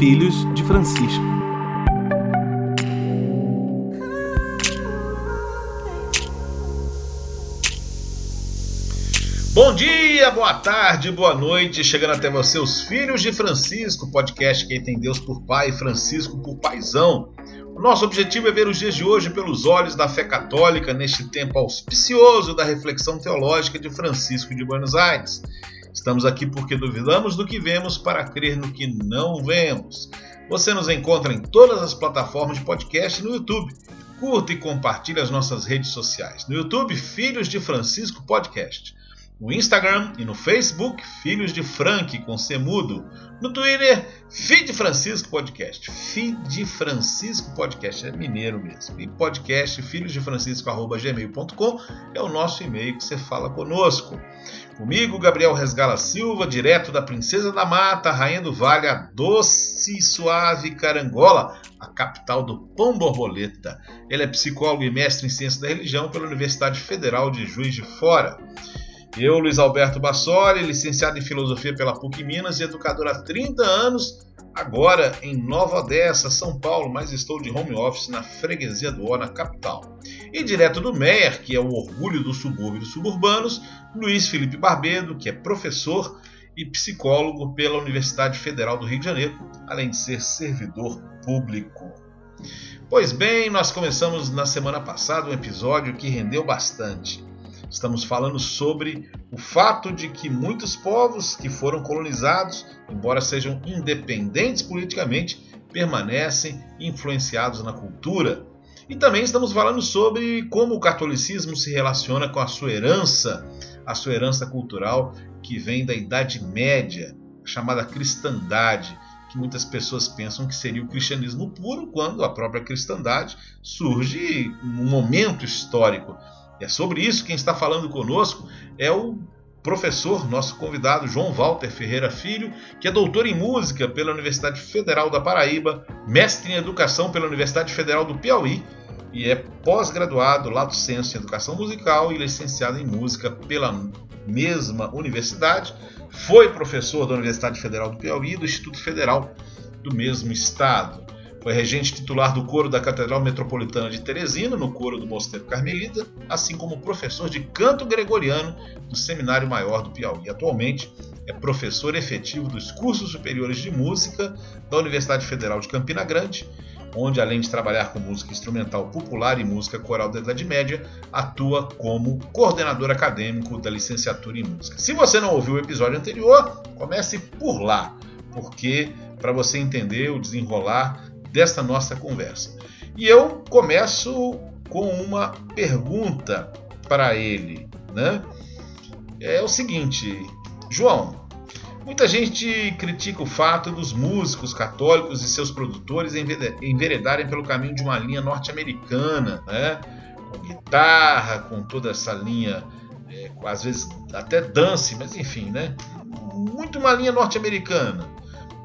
Filhos de Francisco. Bom dia, boa tarde, boa noite, chegando até você, os Filhos de Francisco, podcast que tem Deus por Pai Francisco por Paisão. O nosso objetivo é ver os dias de hoje pelos olhos da fé católica neste tempo auspicioso da reflexão teológica de Francisco de Buenos Aires. Estamos aqui porque duvidamos do que vemos para crer no que não vemos. Você nos encontra em todas as plataformas de podcast e no YouTube. Curta e compartilhe as nossas redes sociais. No YouTube, Filhos de Francisco Podcast no Instagram e no Facebook, Filhos de Frank com C mudo. No Twitter, Feed Francisco Podcast. Feed Francisco Podcast, é mineiro mesmo. E podcast, filhos de Francisco, arroba gmail.com é o nosso e-mail que você fala conosco. Comigo, Gabriel Resgala Silva, direto da Princesa da Mata, Rainha do Vale, a doce e suave Carangola, a capital do pão borboleta. Ele é psicólogo e mestre em ciência da religião pela Universidade Federal de Juiz de Fora. Eu, Luiz Alberto Bassoli, licenciado em Filosofia pela PUC Minas e educador há 30 anos, agora em Nova Odessa, São Paulo, mas estou de home office na freguesia do O, na capital. E direto do MER, que é o orgulho do subúrbio dos suburbanos, Luiz Felipe Barbedo, que é professor e psicólogo pela Universidade Federal do Rio de Janeiro, além de ser servidor público. Pois bem, nós começamos na semana passada um episódio que rendeu bastante. Estamos falando sobre o fato de que muitos povos que foram colonizados, embora sejam independentes politicamente, permanecem influenciados na cultura. E também estamos falando sobre como o catolicismo se relaciona com a sua herança, a sua herança cultural que vem da Idade Média, chamada cristandade, que muitas pessoas pensam que seria o cristianismo puro, quando a própria cristandade surge num momento histórico é sobre isso quem está falando conosco é o professor, nosso convidado João Walter Ferreira Filho, que é doutor em música pela Universidade Federal da Paraíba, mestre em educação pela Universidade Federal do Piauí e é pós-graduado lato senso em educação musical e licenciado em música pela mesma universidade. Foi professor da Universidade Federal do Piauí e do Instituto Federal do mesmo estado. Foi regente titular do coro da Catedral Metropolitana de Teresina, no coro do Mosteiro Carmelita, assim como professor de canto gregoriano do Seminário Maior do Piauí. Atualmente é professor efetivo dos cursos superiores de música da Universidade Federal de Campina Grande, onde, além de trabalhar com música instrumental popular e música coral da Idade Média, atua como coordenador acadêmico da licenciatura em música. Se você não ouviu o episódio anterior, comece por lá, porque para você entender o desenrolar desta nossa conversa. E eu começo com uma pergunta para ele, né? É o seguinte, João, muita gente critica o fato dos músicos católicos e seus produtores enveredarem pelo caminho de uma linha norte-americana, né? Com guitarra, com toda essa linha, é, às vezes até dance, mas enfim, né? Muito uma linha norte-americana,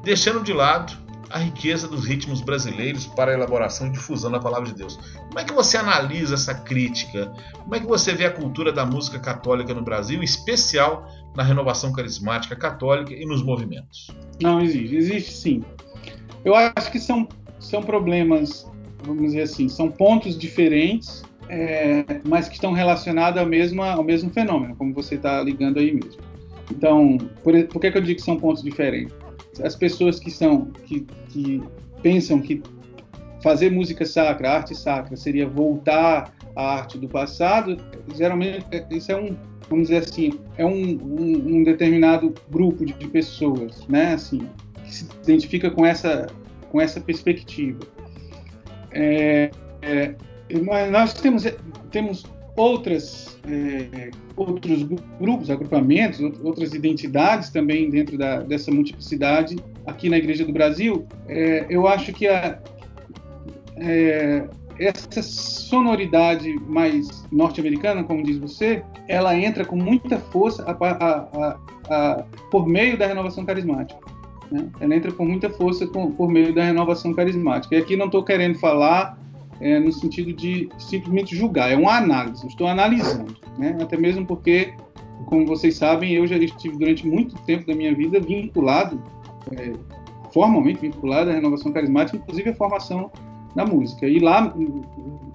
deixando de lado a riqueza dos ritmos brasileiros para a elaboração e difusão da palavra de Deus. Como é que você analisa essa crítica? Como é que você vê a cultura da música católica no Brasil, em especial na renovação carismática católica e nos movimentos? Não, existe, existe sim. Eu acho que são, são problemas, vamos dizer assim, são pontos diferentes, é, mas que estão relacionados ao mesmo, ao mesmo fenômeno, como você está ligando aí mesmo. Então, por, por que, que eu digo que são pontos diferentes? As pessoas que são que, que pensam que fazer música sacra, arte sacra, seria voltar à arte do passado, geralmente isso é um, vamos dizer assim, é um, um, um determinado grupo de, de, pessoas, né, assim, que se identifica com essa com essa perspectiva. É, é, nós temos temos outras, é, outros grupos, agrupamentos, outras identidades também dentro da, dessa multiplicidade aqui na Igreja do Brasil. É, eu acho que a, é, essa sonoridade mais norte-americana, como diz você, ela entra com muita força a, a, a, por meio da renovação carismática. Né? Ela entra com muita força com, por meio da renovação carismática. E aqui não estou querendo falar é, no sentido de simplesmente julgar, é uma análise, eu estou analisando, né? até mesmo porque, como vocês sabem, eu já estive durante muito tempo da minha vida vinculado, é, formalmente vinculada à renovação carismática, inclusive a formação da música. E lá,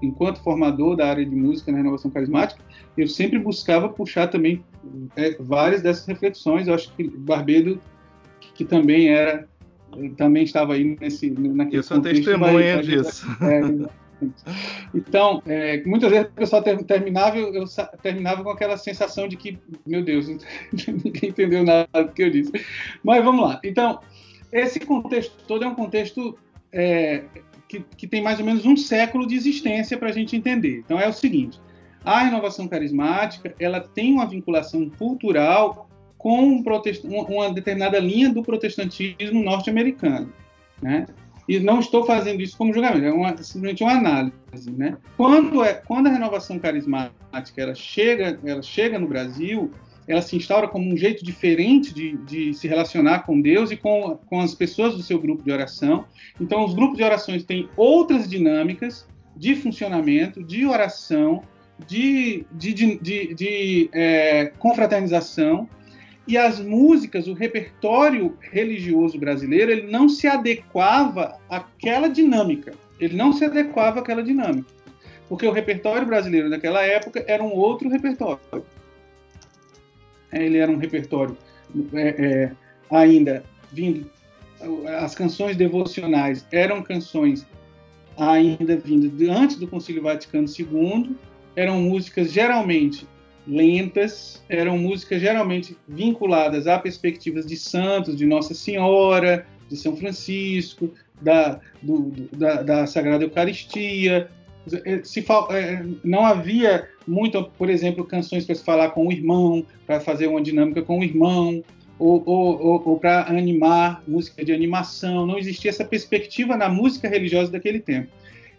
enquanto formador da área de música na renovação carismática, eu sempre buscava puxar também é, várias dessas reflexões. Eu acho que Barbedo, que também era, também estava aí nesse naquele Eu sou testemunha vai, disso. É, então, é, muitas vezes o pessoal terminava, eu, eu, terminava com aquela sensação de que, meu Deus, ninguém entendeu nada do que eu disse. Mas vamos lá. Então, esse contexto todo é um contexto é, que, que tem mais ou menos um século de existência para a gente entender. Então é o seguinte: a renovação carismática ela tem uma vinculação cultural com um uma determinada linha do protestantismo norte-americano, né? E não estou fazendo isso como julgamento, é uma, simplesmente uma análise, né? Quando é quando a renovação carismática ela chega ela chega no Brasil, ela se instaura como um jeito diferente de, de, se relacionar com Deus e com, com as pessoas do seu grupo de oração. Então, os grupos de orações têm outras dinâmicas de funcionamento, de oração, de, de, de, de, é, confraternização. E as músicas, o repertório religioso brasileiro, ele não se adequava àquela dinâmica. Ele não se adequava àquela dinâmica. Porque o repertório brasileiro naquela época era um outro repertório ele era um repertório é, é, ainda vindo. As canções devocionais eram canções ainda vindas de, antes do Concílio Vaticano II, eram músicas geralmente lentas, eram músicas geralmente vinculadas a perspectivas de santos, de Nossa Senhora, de São Francisco, da, do, da, da Sagrada Eucaristia, é, se, é, não havia muito, por exemplo, canções para se falar com o irmão, para fazer uma dinâmica com o irmão, ou, ou, ou, ou para animar, música de animação. Não existia essa perspectiva na música religiosa daquele tempo.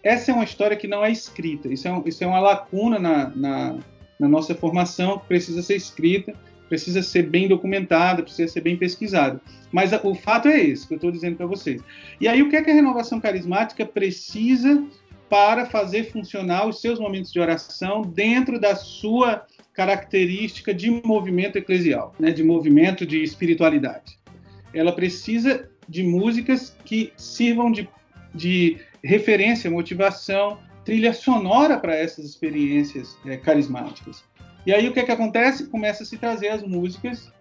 Essa é uma história que não é escrita. Isso é, um, isso é uma lacuna na, na, na nossa formação precisa ser escrita, precisa ser bem documentada, precisa ser bem pesquisada. Mas o fato é esse que eu estou dizendo para vocês. E aí, o que é que a renovação carismática precisa para fazer funcionar os seus momentos de oração dentro da sua característica de movimento eclesial, né, de movimento de espiritualidade. Ela precisa de músicas que sirvam de, de referência, motivação, trilha sonora para essas experiências é, carismáticas. E aí o que, é que acontece? Começa a se trazer as músicas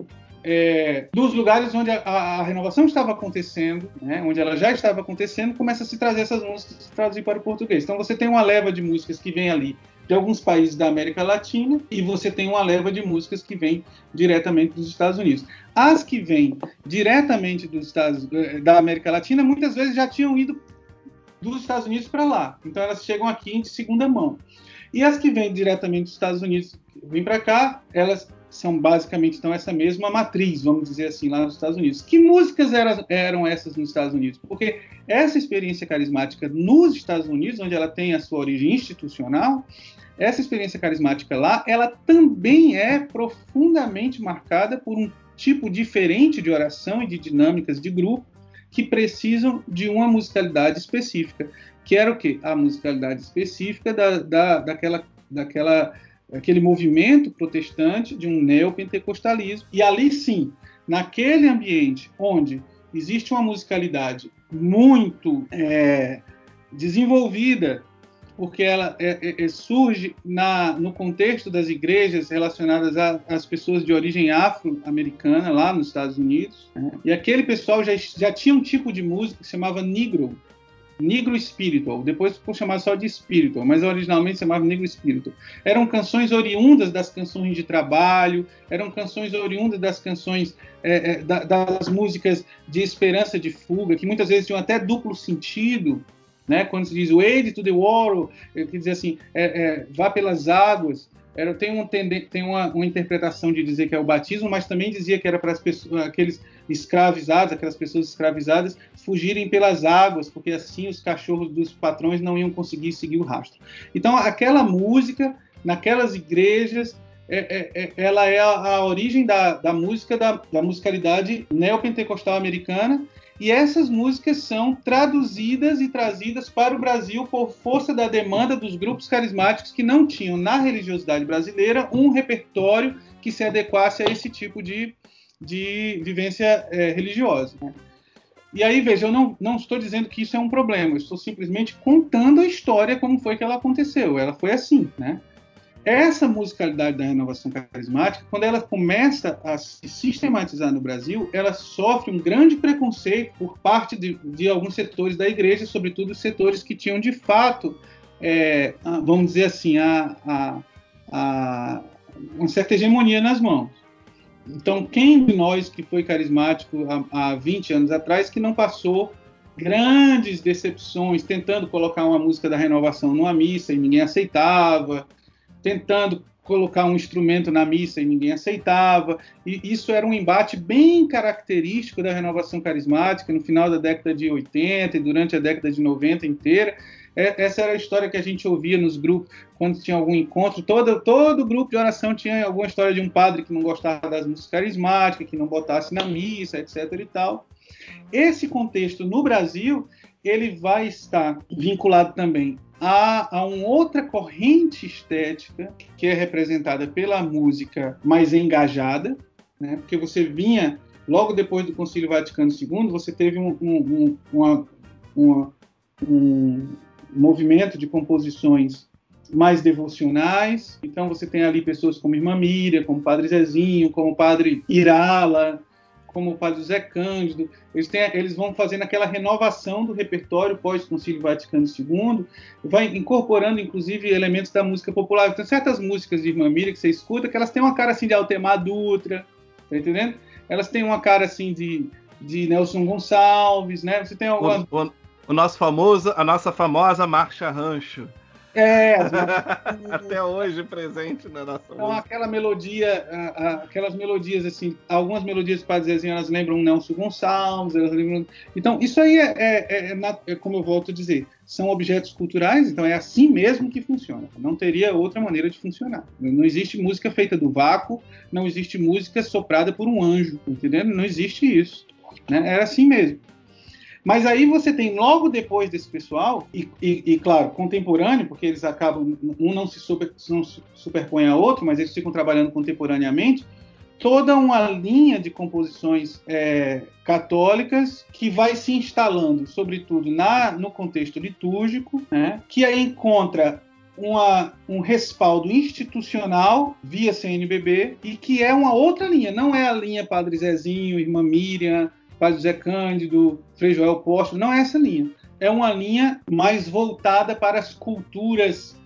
é, dos lugares onde a, a, renovação estava acontecendo, né, onde ela já estava acontecendo, começa a se trazer essas músicas traduzir para o português. Então você tem uma leva de músicas que vem ali de alguns países da América Latina e você tem uma leva de músicas que vem diretamente dos Estados Unidos. As que vêm diretamente dos Estados, eh, da América Latina muitas vezes já tinham ido dos Estados Unidos para lá, então elas chegam aqui de segunda mão. E as que vêm diretamente dos Estados Unidos vêm para cá, elas são basicamente então essa mesma matriz, vamos dizer assim, lá nos Estados Unidos. Que músicas eram, eram essas nos Estados Unidos? Porque essa experiência carismática nos Estados Unidos, onde ela tem a sua origem institucional, essa experiência carismática lá, ela também é profundamente marcada por um tipo diferente de oração e de dinâmicas de grupo que precisam de uma musicalidade específica, que era o quê? A musicalidade específica da, da, daquela, daquela aquele movimento protestante de um neopentecostalismo. E ali sim, naquele ambiente onde existe uma musicalidade muito é, desenvolvida, porque ela é, é, é surge na, no contexto das igrejas relacionadas às pessoas de origem afro-americana lá nos Estados Unidos. Né? E aquele pessoal já, já tinha um tipo de música que chamava negro, Negro Spiritual, depois ficou chamado só de Spiritual, mas originalmente chamava Negro Spiritual. Eram canções oriundas das canções de trabalho, eram canções oriundas das canções, é, é, das músicas de esperança de fuga, que muitas vezes tinham até duplo sentido, né? Quando se diz Wade to the Water, quer dizer assim, é, é, vá pelas águas, era, tem, um, tem uma, uma, interpretação de dizer que é o batismo, mas também dizia que era para as pessoas, aqueles escravizados, aquelas pessoas escravizadas, fugirem pelas águas, porque assim os cachorros dos patrões não iam conseguir seguir o rastro. Então, aquela música, naquelas igrejas, é, é, é ela é a, a origem da, da música, da, da musicalidade neopentecostal americana, e essas músicas são traduzidas e trazidas para o Brasil por força da demanda dos grupos carismáticos que não tinham na religiosidade brasileira um repertório que se adequasse a esse tipo de, de vivência é, religiosa. Né? E aí, veja, eu não, não estou dizendo que isso é um problema, eu estou simplesmente contando a história como foi que ela aconteceu. Ela foi assim, né? Essa musicalidade da renovação carismática, quando ela começa a se sistematizar no Brasil, ela sofre um grande preconceito por parte de, de alguns setores da igreja, sobretudo os setores que tinham de fato, é, vamos dizer assim, a, a, a, uma certa hegemonia nas mãos. Então, quem de nós que foi carismático há, há 20 anos atrás que não passou grandes decepções tentando colocar uma música da renovação numa missa e ninguém aceitava, tentando colocar um instrumento na missa e ninguém aceitava. E isso era um embate bem característico da renovação carismática no final da década de 80 e durante a década de 90 inteira. É, essa era a história que a gente ouvia nos grupos, quando tinha algum encontro. Todo, todo grupo de oração tinha alguma história de um padre que não gostava das músicas carismáticas, que não botasse na missa, etc. e tal. Esse contexto no Brasil, ele vai estar vinculado também a, a uma outra corrente estética que é representada pela música mais engajada, né? porque você vinha, logo depois do Concílio Vaticano II, você teve um, um, um, uma, uma, um movimento de composições mais devocionais. Então você tem ali pessoas como Irmã Miriam, como Padre Zezinho, como Padre Irala, como o Padre José Cândido. Eles, têm, eles vão fazendo aquela renovação do repertório pós-Concílio Vaticano II, vai incorporando inclusive elementos da música popular. Tem certas músicas de Irmã Miriam que você escuta que elas têm uma cara assim de Altemar Dutra, tá entendendo? Elas têm uma cara assim de, de Nelson Gonçalves, né? Você tem alguma... o, o nosso famoso, a nossa famosa marcha rancho. É, até hoje presente na nossa Então, música. aquela melodia, aquelas melodias assim, algumas melodias para dizer assim, elas lembram Nelson Gonçalves, elas lembram. Então, isso aí é, é, é, é, como eu volto a dizer, são objetos culturais, então é assim mesmo que funciona. Não teria outra maneira de funcionar. Não existe música feita do vácuo, não existe música soprada por um anjo, entendendo? Não existe isso. Né? É assim mesmo. Mas aí você tem logo depois desse pessoal, e, e, e claro, contemporâneo, porque eles acabam, um não se, super, não se superpõe a outro, mas eles ficam trabalhando contemporaneamente, toda uma linha de composições é, católicas que vai se instalando, sobretudo na, no contexto litúrgico, né, que aí encontra uma, um respaldo institucional via CNBB e que é uma outra linha, não é a linha Padre Zezinho, Irmã Miriam, Padre José Cândido, Frei Joel Posto, não é essa linha. É uma linha mais voltada para as culturas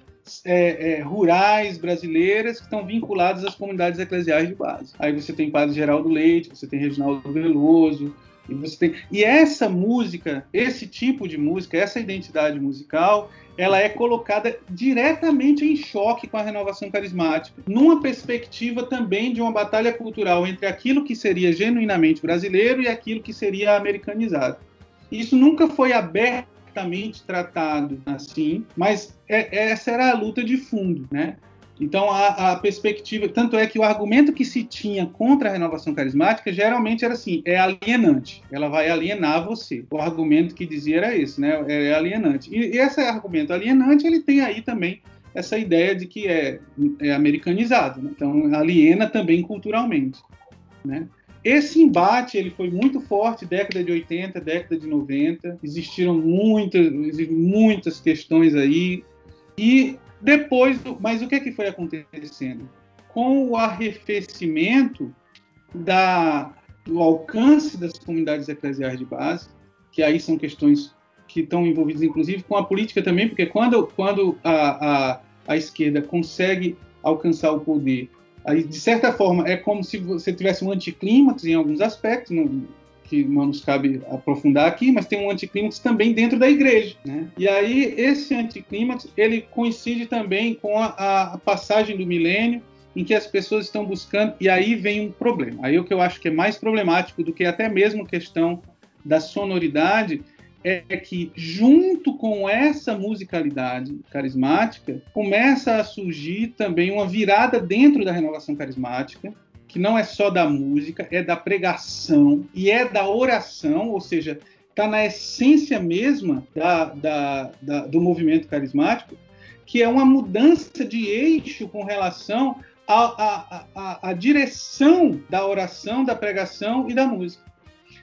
é, é, rurais brasileiras que estão vinculadas às comunidades eclesiais de base. Aí você tem Padre Geraldo Leite, você tem Reginaldo Veloso, e você tem e essa música, esse tipo de música, essa identidade musical, ela é colocada diretamente em choque com a renovação carismática, numa perspectiva também de uma batalha cultural entre aquilo que seria genuinamente brasileiro e aquilo que seria americanizado. Isso nunca foi abertamente tratado assim, mas é, essa era a luta de fundo, né? Então, a, a, perspectiva. Tanto é que o argumento que se tinha contra a renovação carismática geralmente era assim: é alienante, ela vai alienar você. O argumento que dizia era esse, né? É alienante. E, e esse argumento alienante, ele tem aí também essa ideia de que é, é americanizado, né? então aliena também culturalmente. Né? Esse embate ele foi muito forte década de 80, década de 90, existiram muitas, muitas questões aí, e depois, mas o que, é que foi acontecendo? Com o arrefecimento da, do alcance das comunidades eclesiais de base, que aí são questões que estão envolvidas, inclusive, com a política também, porque quando, quando a, a, a esquerda consegue alcançar o poder, aí, de certa forma, é como se você tivesse um anticlímax em alguns aspectos, não, que não nos cabe aprofundar aqui, mas tem um anticlímax também dentro da igreja. Né? E aí, esse anticlímax, ele coincide também com a, a, passagem do milênio, em que as pessoas estão buscando, e aí vem um problema. Aí o que eu acho que é mais problemático do que até mesmo a questão da sonoridade, é que junto com essa musicalidade carismática, começa a surgir também uma virada dentro da renovação carismática, que não é só da música, é da pregação e é da oração, ou seja, está na essência mesma da, da, da, do movimento carismático, que é uma mudança de eixo com relação à, direção da oração, da pregação e da música.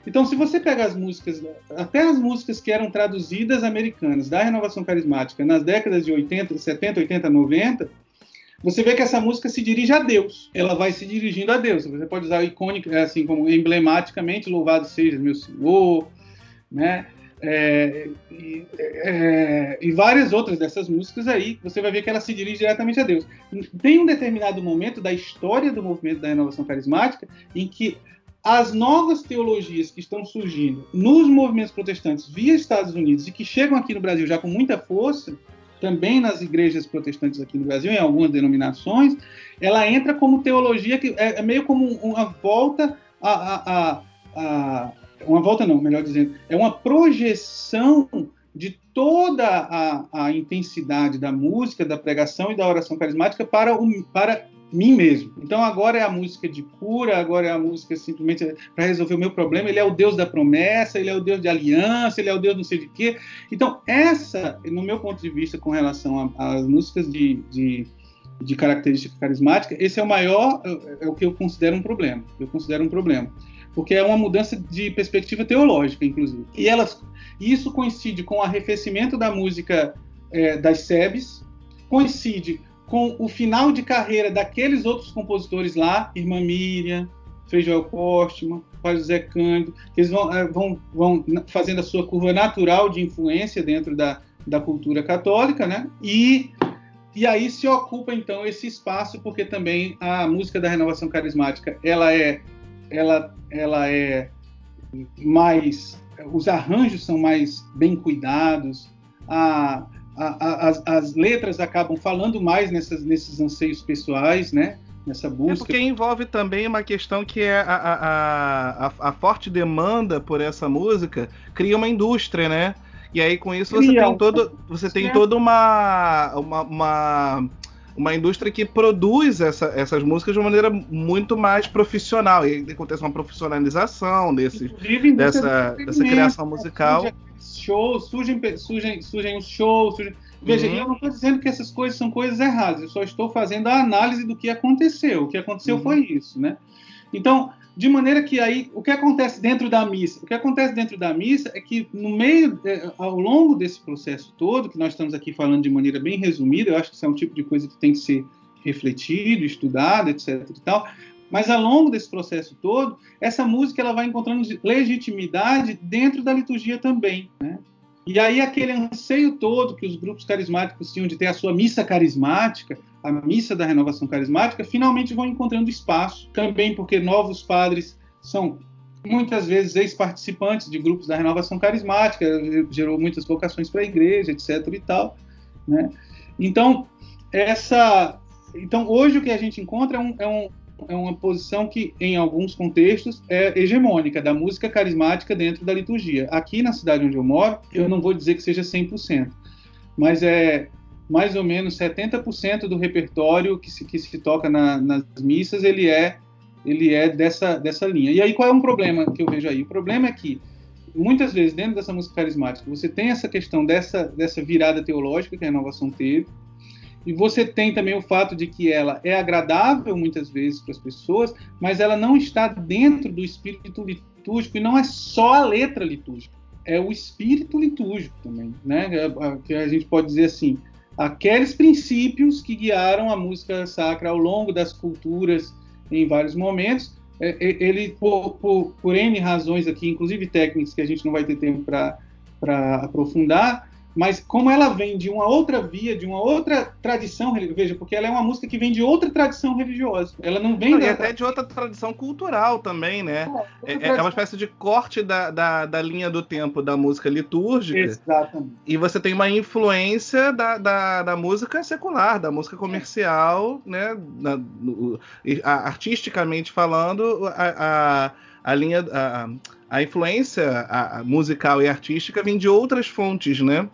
Então, se você pega as músicas, até as músicas que eram traduzidas americanas da renovação carismática nas décadas de 80, 70, 80, 90, você vê que essa música se dirige a Deus. Ela vai se dirigindo a Deus. Você pode usar icônico, assim como emblematicamente, louvado seja meu Senhor, né? É, e, é, e, várias outras dessas músicas aí, você vai ver que ela se dirige diretamente a Deus. Tem um determinado momento da história do movimento da renovação carismática em que as novas teologias que estão surgindo nos movimentos protestantes via Estados Unidos e que chegam aqui no Brasil já com muita força, também nas igrejas protestantes aqui no Brasil, em algumas denominações, ela entra como teologia que é, é meio como uma volta a, a, a, a uma volta não, melhor dizendo, é uma projeção de toda a, a, intensidade da música, da pregação e da oração carismática para, o, para mim mesmo. Então agora é a música de cura, agora é a música simplesmente para resolver o meu problema. Ele é o Deus da promessa, ele é o Deus de aliança, ele é o Deus não sei de quê. Então essa, no meu ponto de vista, com relação às músicas de, de, de, característica carismática, esse é o maior, é, é o que eu considero um problema. Eu considero um problema porque é uma mudança de perspectiva teológica, inclusive. E elas, isso coincide com o arrefecimento da música é, das SEBs, coincide com o final de carreira daqueles outros compositores lá, Irmã Miriam, Frei Joel Postman, Pai José Cândido, eles vão, é, vão, vão fazendo a sua curva natural de influência dentro da, da cultura católica, né? E, e aí se ocupa então esse espaço, porque também a música da renovação carismática ela é, ela, ela é mais, os arranjos são mais bem cuidados, a, a, a, as, as, letras acabam falando mais nessas, nesses anseios pessoais, né? Nessa busca. É porque envolve também uma questão que é a, a, a, forte demanda por essa música cria uma indústria, né? E aí com isso você cria. tem todo, você tem toda uma, uma, uma uma indústria que produz essa, essas músicas de uma maneira muito mais profissional. E acontece uma profissionalização desse, dessa, dessa criação musical shows, surgem, surgem, surgem os shows. Surgem... Veja, uhum. eu não estou dizendo que essas coisas são coisas erradas, eu só estou fazendo a análise do que aconteceu. O que aconteceu uhum. foi isso, né? Então, de maneira que aí, o que acontece dentro da missa? O que acontece dentro da missa é que, no meio, é, ao longo desse processo todo, que nós estamos aqui falando de maneira bem resumida, eu acho que isso é um tipo de coisa que tem que ser refletido, estudado, etc. E tal, mas ao longo desse processo todo, essa música ela vai encontrando legitimidade dentro da liturgia também. Né? E aí aquele anseio todo que os grupos carismáticos tinham de ter a sua missa carismática, a missa da renovação carismática, finalmente vão encontrando espaço, também porque novos padres são muitas vezes ex-participantes de grupos da renovação carismática, gerou muitas vocações para a igreja, etc. e tal. Né? Então, essa, então, hoje o que a gente encontra é um, é um, é uma posição que, em alguns contextos, é hegemônica, da música carismática dentro da liturgia. Aqui na cidade onde eu moro, eu não vou dizer que seja 100%, mas é mais ou menos 70% do repertório que se, que se toca na, nas missas, ele é, ele é dessa, dessa linha. E aí qual é um problema que eu vejo aí? O problema é que, muitas vezes, dentro dessa música carismática, você tem essa questão dessa, dessa virada teológica que a renovação teve, e você tem também o fato de que ela é agradável muitas vezes para as pessoas, mas ela não está dentro do espírito litúrgico e não é só a letra litúrgica, é o espírito litúrgico também, né? É, que a gente pode dizer assim, aqueles princípios que guiaram a música sacra ao longo das culturas em vários momentos. É, é, ele, por, por, por N razões aqui, inclusive técnicas que a gente não vai ter tempo para aprofundar, mas como ela vem de uma outra via, de uma outra tradição, veja, porque ela é uma música que vem de outra tradição religiosa. Ela não vem. Da... E até de outra tradição cultural também, né? É, é, é, uma espécie de corte da, da, da, linha do tempo da música litúrgica. Exatamente. E você tem uma influência da, da, da música secular, da música comercial, né? Na, no, a, artisticamente falando, a, a, a linha. A, a influência musical e artística vem de outras fontes, né?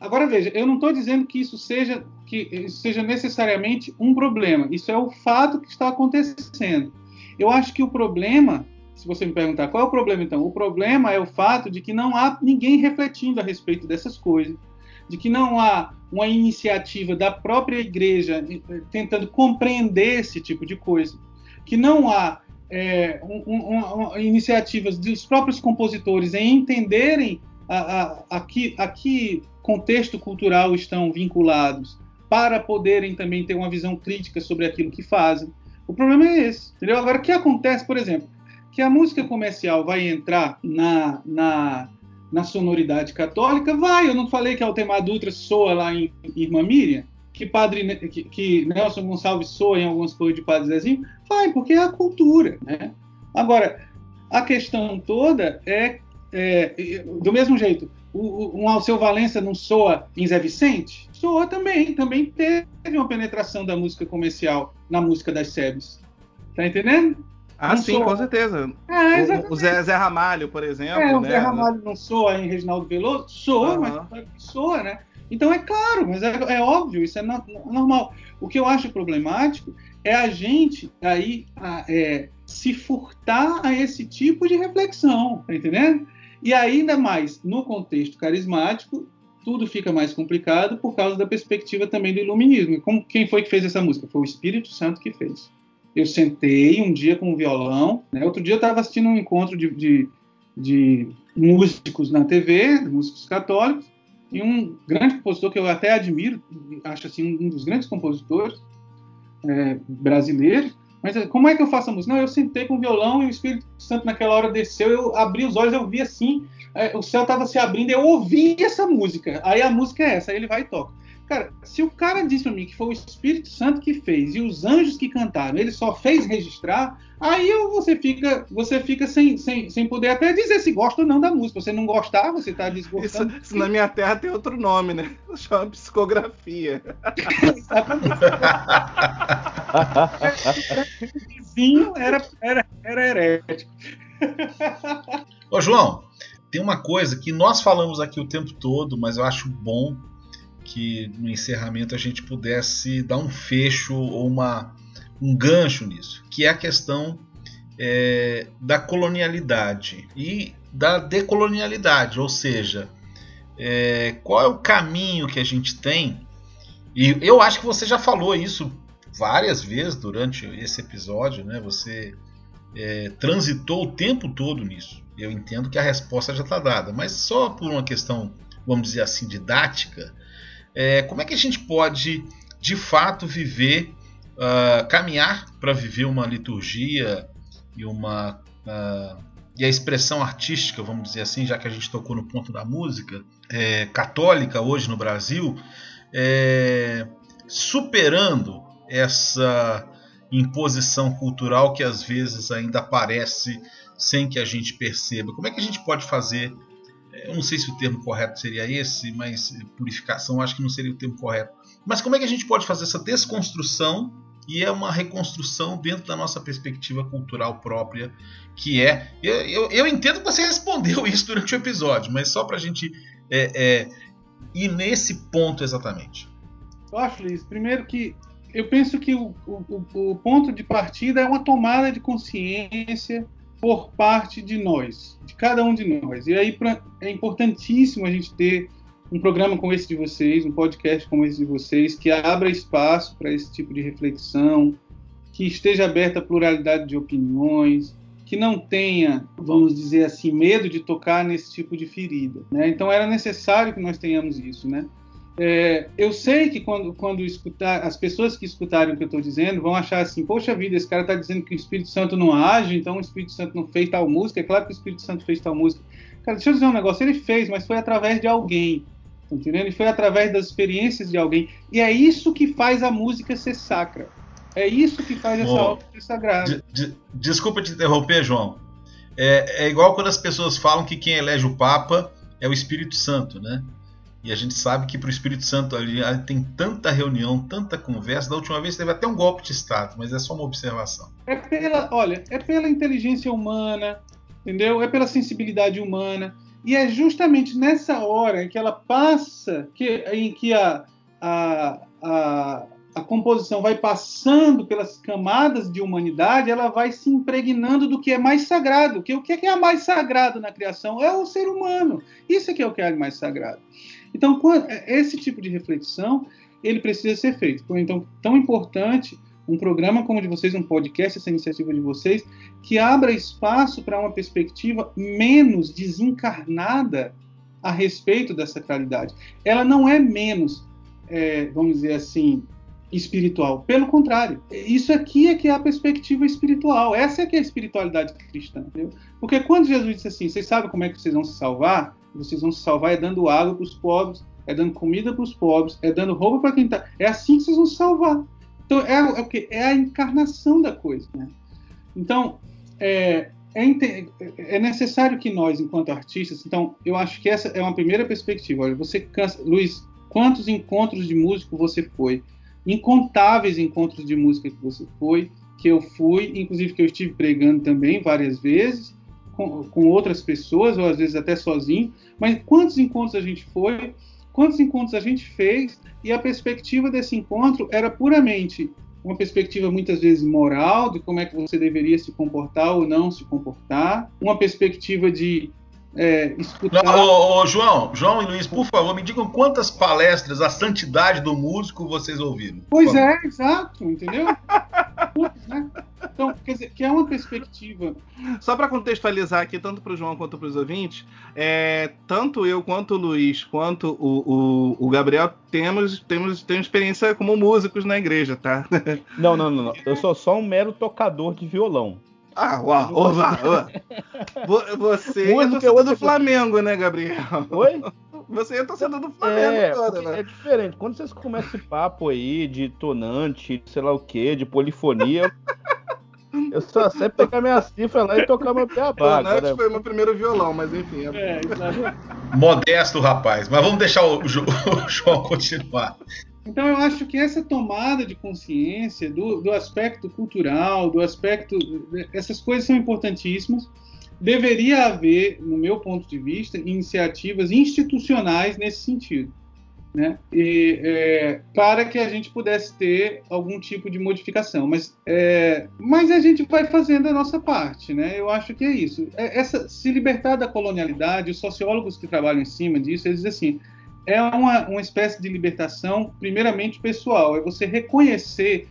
Agora veja, eu não estou dizendo que isso seja que isso seja necessariamente um problema. Isso é o fato que está acontecendo. Eu acho que o problema, se você me perguntar qual é o problema então, o problema é o fato de que não há ninguém refletindo a respeito dessas coisas, de que não há uma iniciativa da própria igreja eh, tentando compreender esse tipo de coisa, que não há é, um, um, um, iniciativas dos próprios compositores em entenderem a, a, a, que, a que contexto cultural estão vinculados, para poderem também ter uma visão crítica sobre aquilo que fazem. O problema é esse, entendeu? Agora, o que acontece, por exemplo, que a música comercial vai entrar na, na, na sonoridade católica? Vai, eu não falei que Altemar Dutra soa lá em Irmã Miriam? Que, padre, que, que Nelson Gonçalves soa em algumas coisas de Padre Zezinho? Vai, porque é a cultura, né? Agora, a questão toda é, é do mesmo jeito, o, o, Alceu Valença não soa em Zé Vicente? Soa também, também teve uma penetração da música comercial na música das SEBs. Tá entendendo? Ah, não sim, soa. com certeza. É, o, o Zé, Zé, Ramalho, por exemplo. É, o né? Zé Ramalho não soa em Reginaldo Veloso? Soa, uhum. mas soa, né? Então é claro, mas é, é óbvio, isso é no, normal. O que eu acho problemático é a gente aí a, é, se furtar a esse tipo de reflexão, tá entendendo? E ainda mais no contexto carismático, tudo fica mais complicado por causa da perspectiva também do iluminismo. Como, quem foi que fez essa música? Foi o Espírito Santo que fez. Eu sentei um dia com o violão. Né? Outro dia eu estava assistindo um encontro de, de, de, músicos na TV, músicos católicos, e um grande compositor que eu até admiro, acho assim um dos grandes compositores é, brasileiros, mas eh, como é que eu faço a música? Não, eu sentei com o violão e o Espírito Santo naquela hora desceu, eu abri os olhos, eu vi assim, é, o céu estava se abrindo, eu ouvi essa música. Aí a música é essa, aí ele vai e toca. Cara, se o cara disse para mim que foi o Espírito Santo que fez e os anjos que cantaram, ele só fez registrar, aí você fica, você fica sem, sem, sem poder até dizer se gosta ou não da música. Você não gostar, você está desgostando. Isso, isso, na minha terra tem outro nome, né? Chama psicografia. Exatamente. vizinho era, era, era herético. Ô, João, tem uma coisa que nós falamos aqui o tempo todo, mas eu acho bom que no encerramento a gente pudesse dar um fecho ou uma, um gancho nisso, que é a questão é, da colonialidade e da decolonialidade, ou seja, é, qual é o caminho que a gente tem. E eu acho que você já falou isso várias vezes durante esse episódio, né? Você é, transitou o tempo todo nisso. Eu entendo que a resposta já está dada, mas só por uma questão, vamos dizer assim, didática, é, como é que a gente pode de fato viver, uh, caminhar para viver uma liturgia e uma uh, e a expressão artística, vamos dizer assim, já que a gente tocou no ponto da música é, católica hoje no Brasil, é, superando essa imposição cultural que às vezes ainda aparece sem que a gente perceba. Como é que a gente pode fazer eu não sei se o termo correto seria esse, mas purificação acho que não seria o termo correto. Mas como é que a gente pode fazer essa desconstrução e é uma reconstrução dentro da nossa perspectiva cultural própria, que é. Eu, eu, eu entendo que você respondeu isso durante o episódio, mas só para a gente é, é, ir nesse ponto exatamente. Eu acho, Liz, primeiro que eu penso que o, o, o ponto de partida é uma tomada de consciência por parte de nós, de cada um de nós. E aí pra, é importantíssimo a gente ter um programa como esse de vocês, um podcast como esse de vocês, que abra espaço para esse tipo de reflexão, que esteja aberta a pluralidade de opiniões, que não tenha, vamos dizer assim, medo de tocar nesse tipo de ferida. Né? Então era necessário que nós tenhamos isso, né? É, eu sei que quando, quando escutar, as pessoas que escutarem o que eu estou dizendo vão achar assim: poxa vida, esse cara está dizendo que o Espírito Santo não age, então o Espírito Santo não fez tal música. É claro que o Espírito Santo fez tal música. Cara, deixa eu dizer um negócio: ele fez, mas foi através de alguém. Tá entendendo? E foi através das experiências de alguém. E é isso que faz a música ser sacra. É isso que faz essa obra ser sagrada. De, de, desculpa te interromper, João. É, é igual quando as pessoas falam que quem elege o Papa é o Espírito Santo, né? E a gente sabe que para o Espírito Santo ali, ali, tem tanta reunião, tanta conversa. Da última vez teve até um golpe de Estado, mas é só uma observação. É pela, olha, é pela inteligência humana, entendeu? É pela sensibilidade humana. E é justamente nessa hora em que ela passa, que, em que a, a, a, a composição vai passando pelas camadas de humanidade, ela vai se impregnando do que é mais sagrado. Que o que é mais sagrado na criação é o ser humano. Isso é que é o que é mais sagrado. Então, esse tipo de reflexão ele precisa ser feito. Então, tão importante um programa como o de vocês, um podcast, essa iniciativa de vocês, que abra espaço para uma perspectiva menos desencarnada a respeito da sacralidade. Ela não é menos, é, vamos dizer assim, espiritual. Pelo contrário, isso aqui é que é a perspectiva espiritual. Essa é que é a espiritualidade cristã. Entendeu? Porque quando Jesus disse assim, vocês sabem como é que vocês vão se salvar? Vocês vão se salvar é dando água para os pobres, é dando comida para os pobres, é dando roupa para quem está. É assim que vocês vão se salvar. Então é, é o que é a encarnação da coisa. Né? Então é, é, é, necessário que nós, enquanto artistas, então eu acho que essa é uma primeira perspectiva. Olha, você cansa, Luiz, quantos encontros de músico você foi? incontáveis encontros de música que você foi, que eu fui, inclusive que eu estive pregando também várias vezes, com, com outras pessoas, ou às vezes até sozinho, mas quantos encontros a gente foi, quantos encontros a gente fez, e a perspectiva desse encontro era puramente uma perspectiva muitas vezes moral, de como é que você deveria se comportar ou não se comportar, uma perspectiva de é, escutar. Não, ô, ô, João, João e Luiz, por favor, me digam quantas palestras a santidade do músico vocês ouviram. Pois é, exato, entendeu? né? Então, quer dizer, que é uma perspectiva. Só para contextualizar aqui, tanto para o João quanto para os ouvintes, é, tanto eu quanto o Luiz, quanto o, o, o, Gabriel, temos, temos, temos experiência como músicos na igreja, tá? Não, não, não, não. Eu sou só um mero tocador de violão. Ah, uau, uau, uau. Você é torcedor do Flamengo, né, Gabriel? Oi? Você é torcedor do Flamengo é, toda, né? É diferente. Quando vocês começam esse papo aí de tonante, sei lá o que, de polifonia, eu só sei pegar minha cifra lá e tocar meu beabá. Tonante né? foi meu primeiro violão, mas enfim. É... É, Modesto, rapaz. Mas vamos deixar o, o João continuar. Então, eu acho que essa tomada de consciência do, do aspecto cultural, do aspecto. Essas coisas são importantíssimas. Deveria haver, no meu ponto de vista, iniciativas institucionais nesse sentido. Né? E, é, para que a gente pudesse ter algum tipo de modificação. Mas, é, mas a gente vai fazendo a nossa parte, né? Eu acho que é isso. É, essa, se libertar da colonialidade, os sociólogos que trabalham em cima disso, eles dizem assim, é uma, uma espécie de libertação, primeiramente pessoal, é você reconhecer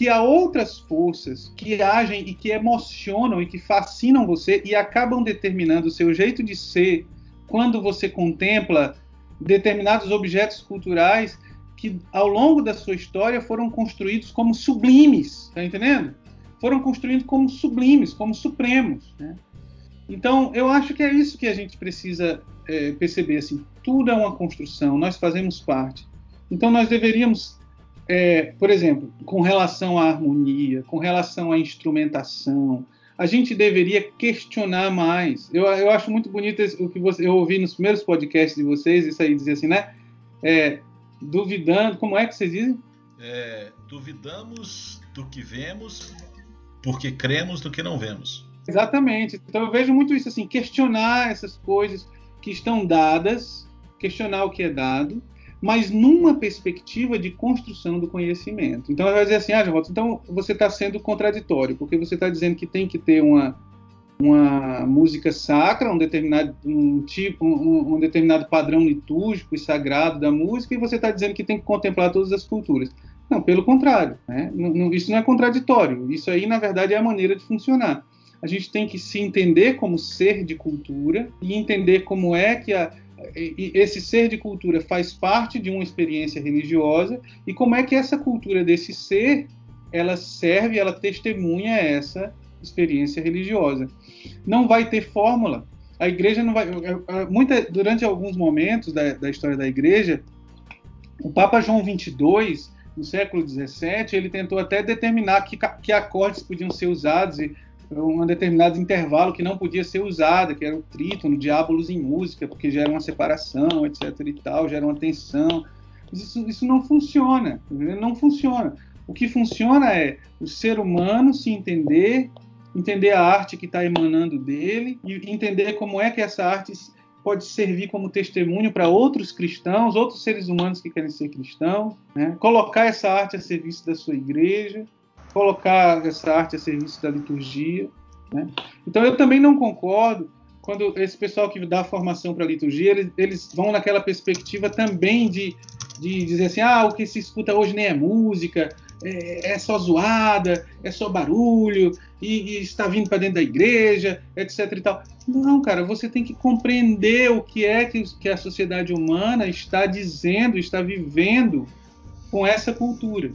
que há outras forças que agem e que emocionam e que fascinam você e acabam determinando o seu jeito de ser quando você contempla determinados objetos culturais que ao longo da sua história foram construídos como sublimes, tá entendendo? Foram construídos como sublimes, como supremos. Né? Então, eu acho que é isso que a gente precisa é, perceber. Assim, tudo é uma construção, nós fazemos parte. Então, nós deveríamos, é, por exemplo, com relação à harmonia, com relação à instrumentação, a gente deveria questionar mais. Eu, eu acho muito bonito o que você, eu ouvi nos primeiros podcasts de vocês, isso aí dizia assim, né? É, duvidando, como é que vocês dizem? É, duvidamos do que vemos, porque cremos do que não vemos. Exatamente. Então eu vejo muito isso assim, questionar essas coisas que estão dadas, questionar o que é dado, mas numa perspectiva de construção do conhecimento. Então, vai dizer assim, ah, João, então você está sendo contraditório, porque você está dizendo que tem que ter uma, uma música sacra, um determinado, um tipo, um, um determinado padrão litúrgico e sagrado da música, e você está dizendo que tem que contemplar todas as culturas. Não, pelo contrário, né? não, isso não é contraditório. Isso aí, na verdade, é a maneira de funcionar. A gente tem que se entender como ser de cultura e entender como é que a, esse ser de cultura faz parte de uma experiência religiosa e como é que essa cultura desse ser ela serve, ela testemunha essa experiência religiosa. Não vai ter fórmula. A igreja não vai. Muita, durante alguns momentos da, da história da igreja, o Papa João XXII, no século XVII, ele tentou até determinar que, que acordes podiam ser usados e um determinado intervalo que não podia ser usado, que era o trítono, diábolos em música, porque gera uma separação, etc. e tal, gera uma tensão. Isso, isso não funciona, não funciona. O que funciona é o ser humano se entender, entender a arte que está emanando dele e entender como é que essa arte pode servir como testemunho para outros cristãos, outros seres humanos que querem ser cristãos, né? colocar essa arte a serviço da sua igreja, colocar essa arte a serviço da liturgia. Né? Então eu também não concordo quando esse pessoal que dá formação para a liturgia, eles, eles, vão naquela perspectiva também de, de dizer assim, ah, o que se escuta hoje nem é música, é, é só zoada, é só barulho, e, e está vindo para dentro da igreja, etc. E tal. Não, cara, você tem que compreender o que é que, que a sociedade humana está dizendo, está vivendo com essa cultura.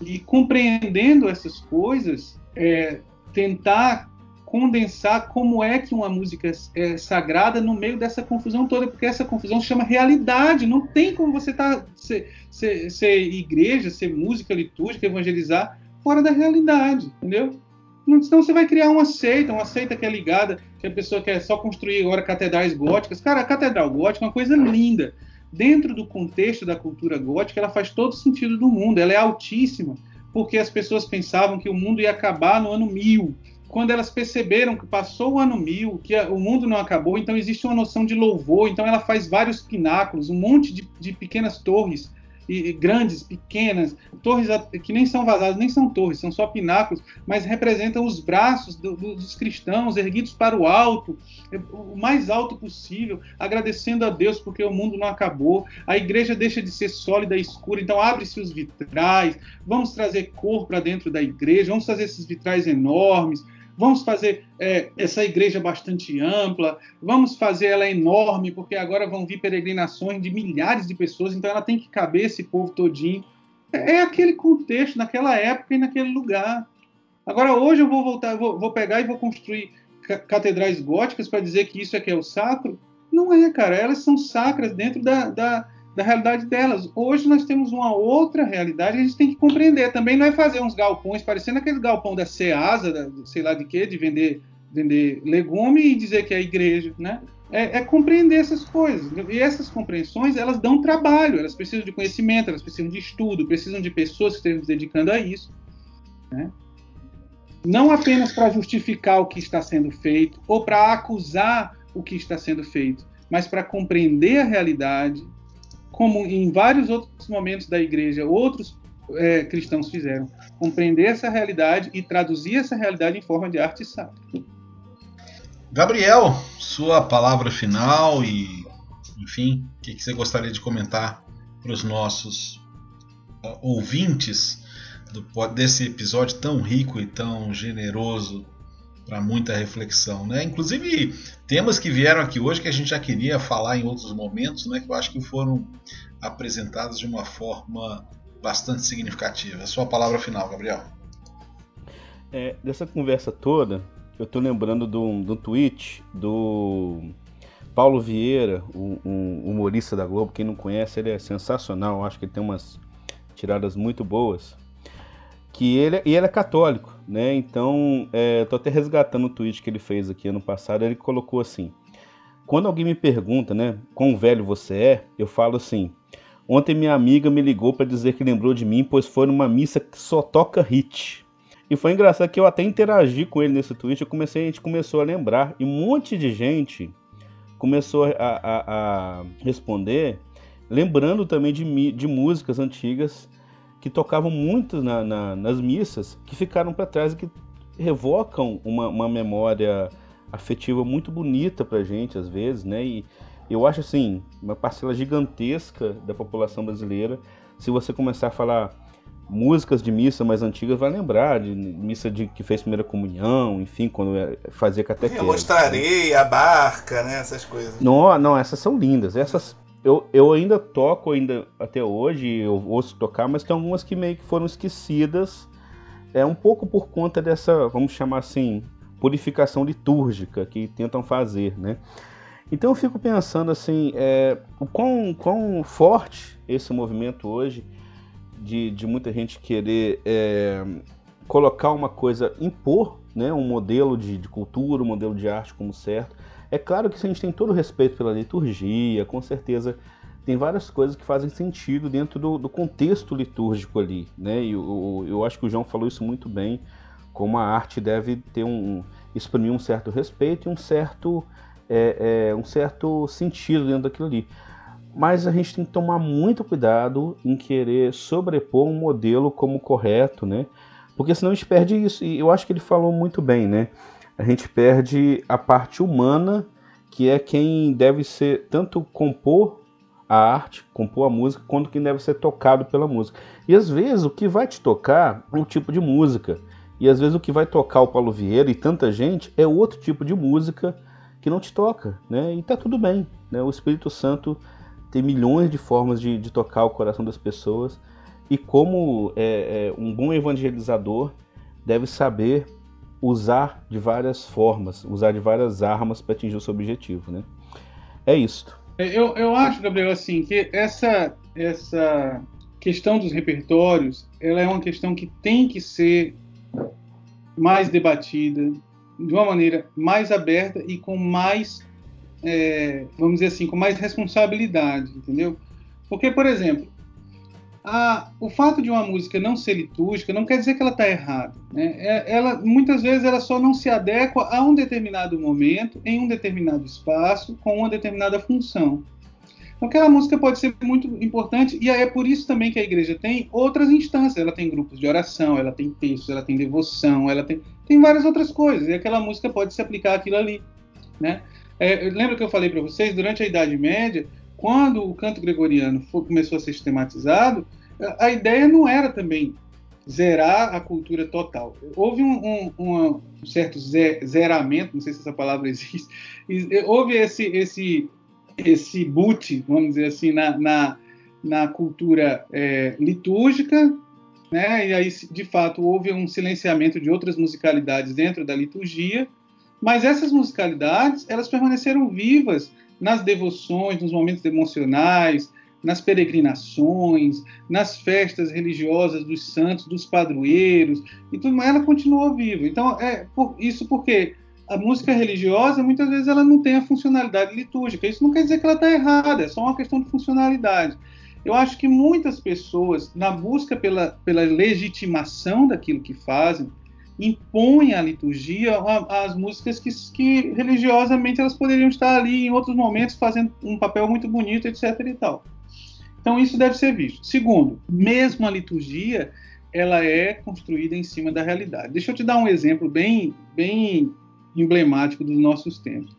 E compreendendo essas coisas, é, tentar condensar como é que uma música é sagrada no meio dessa confusão toda, porque essa confusão se chama realidade. Não tem como você tá, ser, ser, ser igreja, ser música litúrgica, evangelizar fora da realidade, entendeu? Senão você vai criar uma seita, uma seita que é ligada, que a pessoa quer só construir agora catedrais góticas. Cara, a catedral gótica é uma coisa linda. Dentro do contexto da cultura gótica, ela faz todo sentido do mundo. Ela é altíssima, porque as pessoas pensavam que o mundo ia acabar no ano mil. Quando elas perceberam que passou o ano mil, que o mundo não acabou, então existe uma noção de louvor, então ela faz vários pináculos, um monte de, de pequenas torres, e, e, grandes, pequenas, torres que nem são vazadas, nem são torres, são só pináculos, mas representam os braços do, do, dos cristãos erguidos para o alto, é, o mais alto possível, agradecendo a Deus porque o mundo não acabou, a igreja deixa de ser sólida e escura, então abre-se os vitrais, vamos trazer cor para dentro da igreja, vamos fazer esses vitrais enormes, vamos fazer é, essa igreja bastante ampla, vamos fazer ela enorme, porque agora vão vir peregrinações de milhares de pessoas, então ela tem que caber esse povo todinho. É, é aquele contexto, naquela época e naquele lugar. Agora, hoje eu vou voltar, vou, vou pegar e vou construir catedrais góticas para dizer que isso é que é o sacro. Não é, cara. Elas são sacras dentro da, da da realidade delas. Hoje nós temos uma outra realidade, a gente tem que compreender. Também não é fazer uns galpões parecendo aquele galpão da Ceasa, da, sei lá de quê, de vender, vender legume e dizer que é igreja, né? É, é, compreender essas coisas. E essas compreensões, elas dão trabalho, elas precisam de conhecimento, elas precisam de estudo, precisam de pessoas que estejam se dedicando a isso. Né? Não apenas para justificar o que está sendo feito ou para acusar o que está sendo feito, mas para compreender a realidade, como em vários outros momentos da igreja outros é, cristãos fizeram, compreender essa realidade e traduzir essa realidade em forma de arte sacra. Gabriel, sua palavra final e, enfim, o que, que você gostaria de comentar para os nossos uh, ouvintes do, desse episódio tão rico e tão generoso para muita reflexão, né? Inclusive temas que vieram aqui hoje que a gente já queria falar em outros momentos, né? Que eu acho que foram apresentados de uma forma bastante significativa. A sua palavra final, Gabriel. É, dessa conversa toda, eu estou lembrando do, do tweet do Paulo Vieira, um, um, humorista da Globo. Quem não conhece, ele é sensacional. Eu acho que ele tem umas tiradas muito boas. Que ele, e ele é católico né? Então, é, tô até resgatando o tweet que ele fez aqui ano passado. Ele colocou assim: quando alguém me pergunta, né, quão velho você é, eu falo assim. Ontem minha amiga me ligou para dizer que lembrou de mim, pois foi numa missa que só toca hit. E foi engraçado que eu até interagi com ele nesse tweet, eu comecei, a gente começou a lembrar, e um monte de gente começou a, a, a responder, lembrando também de, de músicas antigas que tocavam muito na, na, nas missas, que ficaram para trás e que revocam uma, uma memória afetiva muito bonita para gente às vezes, né? E eu acho assim uma parcela gigantesca da população brasileira, se você começar a falar músicas de missa mais antigas, vai lembrar de missa de que fez primeira comunhão, enfim, quando é, fazia catequese. Eu mostrarei a barca, né? Essas coisas. Não, não, essas são lindas. Essas eu, eu ainda toco ainda até hoje, eu ouço tocar, mas tem algumas que meio que foram esquecidas, é um pouco por conta dessa, vamos chamar assim, purificação litúrgica que tentam fazer, né? Então eu fico pensando assim, é, o quão, quão forte esse movimento hoje de, de muita gente querer é, colocar uma coisa, impor né, um modelo de, de cultura, um modelo de arte como certo, é claro que a gente tem todo o respeito pela liturgia, com certeza tem várias coisas que fazem sentido dentro do, do contexto litúrgico ali, né? E eu, eu, acho que o João falou isso muito bem, como a arte deve ter um exprimir um certo respeito e um certo é, é, um certo sentido dentro daquilo ali. Mas a gente tem que tomar muito cuidado em querer sobrepor um modelo como correto, né? Porque senão a gente perde isso. E eu acho que ele falou muito bem, né? A gente perde a parte humana, que é quem deve ser tanto compor a arte, compor a música, quando que deve ser tocado pela música. E às vezes o que vai te tocar é um tipo de música. E às vezes o que vai tocar o Paulo Vieira e tanta gente é outro tipo de música que não te toca, né? E tá tudo bem, né? O Espírito Santo tem milhões de formas de, de tocar o coração das pessoas e como é, é, um bom evangelizador deve saber usar de várias formas, usar de várias armas para atingir o seu objetivo, né? É isso. Eu, eu acho, Gabriel, assim, que essa, essa questão dos repertórios, ela é uma questão que tem que ser mais debatida, de uma maneira mais aberta e com mais, é, vamos dizer assim, com mais responsabilidade, entendeu? Porque, por exemplo, a, o fato de uma música não ser litúrgica não quer dizer que ela está errada. Né? É, ela, muitas vezes ela só não se adequa a um determinado momento, em um determinado espaço, com uma determinada função. Então, aquela música pode ser muito importante, e é por isso também que a igreja tem outras instâncias. Ela tem grupos de oração, ela tem textos, ela tem devoção, ela tem, tem várias outras coisas, e aquela música pode se aplicar àquilo ali. Né? É, lembra que eu falei para vocês, durante a Idade Média, quando o canto gregoriano foi, começou a ser sistematizado, a ideia não era também zerar a cultura total. Houve um, um, um certo zeramento, não sei se essa palavra existe, houve esse, esse, esse boot, vamos dizer assim, na, na, na cultura é, litúrgica, né? e aí, de fato, houve um silenciamento de outras musicalidades dentro da liturgia, mas essas musicalidades, elas permaneceram vivas nas devoções, nos momentos emocionais, nas peregrinações, nas festas religiosas dos santos, dos padroeiros, e tudo mais, ela continuou viva. Então, é por, isso porque a música religiosa, muitas vezes, ela não tem a funcionalidade litúrgica. Isso não quer dizer que ela está errada, é só uma questão de funcionalidade. Eu acho que muitas pessoas, na busca pela, pela legitimação daquilo que fazem, impõe à liturgia as músicas que, que, religiosamente elas poderiam estar ali em outros momentos fazendo um papel muito bonito, etc. e tal. Então isso deve ser visto. Segundo, mesmo a liturgia ela é construída em cima da realidade. Deixa eu te dar um exemplo bem, bem emblemático dos nossos tempos.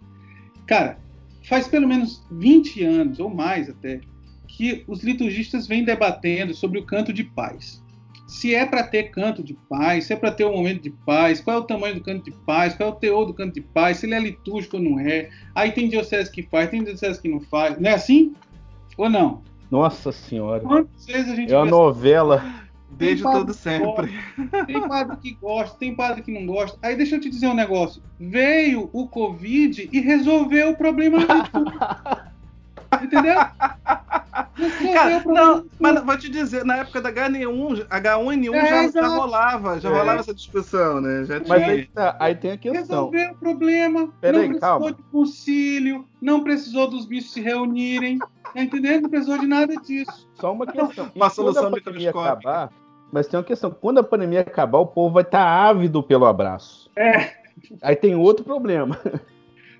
Cara, faz pelo menos 20 anos ou mais até que os liturgistas vêm debatendo sobre o canto de paz se é para ter canto de paz, se é para ter um momento de paz, qual é o tamanho do canto de paz, qual é o teor do canto de paz, se ele é litúrgico ou não é. Aí tem diocese que faz, tem diocese que não faz. Não é assim? Ou não? Nossa Senhora. Quantas vezes a gente. É uma novela. Desde todo sempre. Gosta, tem padre que gosta, tem padre que não gosta. Aí deixa eu te dizer um negócio. Veio o Covid e resolveu o problema de tudo. Entendeu? Cara, não, mas vou te dizer, na época da H1N1, H1N1 é, já, já, rolava, já é. rolava essa discussão, né? Já mas aí, tá, aí tem a questão. Resolveu o problema, Pera não aí, precisou calma. de concílio, não precisou dos bichos se reunirem, tá entendendo? Não precisou de nada disso. Só uma questão. Uma solução microscópica. Acabar, mas tem uma questão, quando a pandemia acabar, o povo vai estar tá ávido pelo abraço. É. Aí tem outro problema.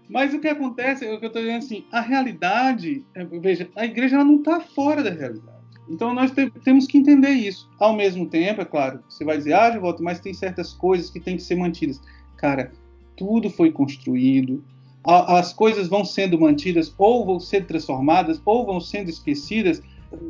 Mas o que acontece, é o que eu estou dizendo assim, a realidade, é, veja, a igreja ela não está fora da realidade. Então nós te, temos que entender isso. Ao mesmo tempo, é claro, você vai dizer, ah, volto, mas tem certas coisas que têm que ser mantidas. Cara, tudo foi construído, a, as coisas vão sendo mantidas, ou vão ser transformadas, ou vão sendo esquecidas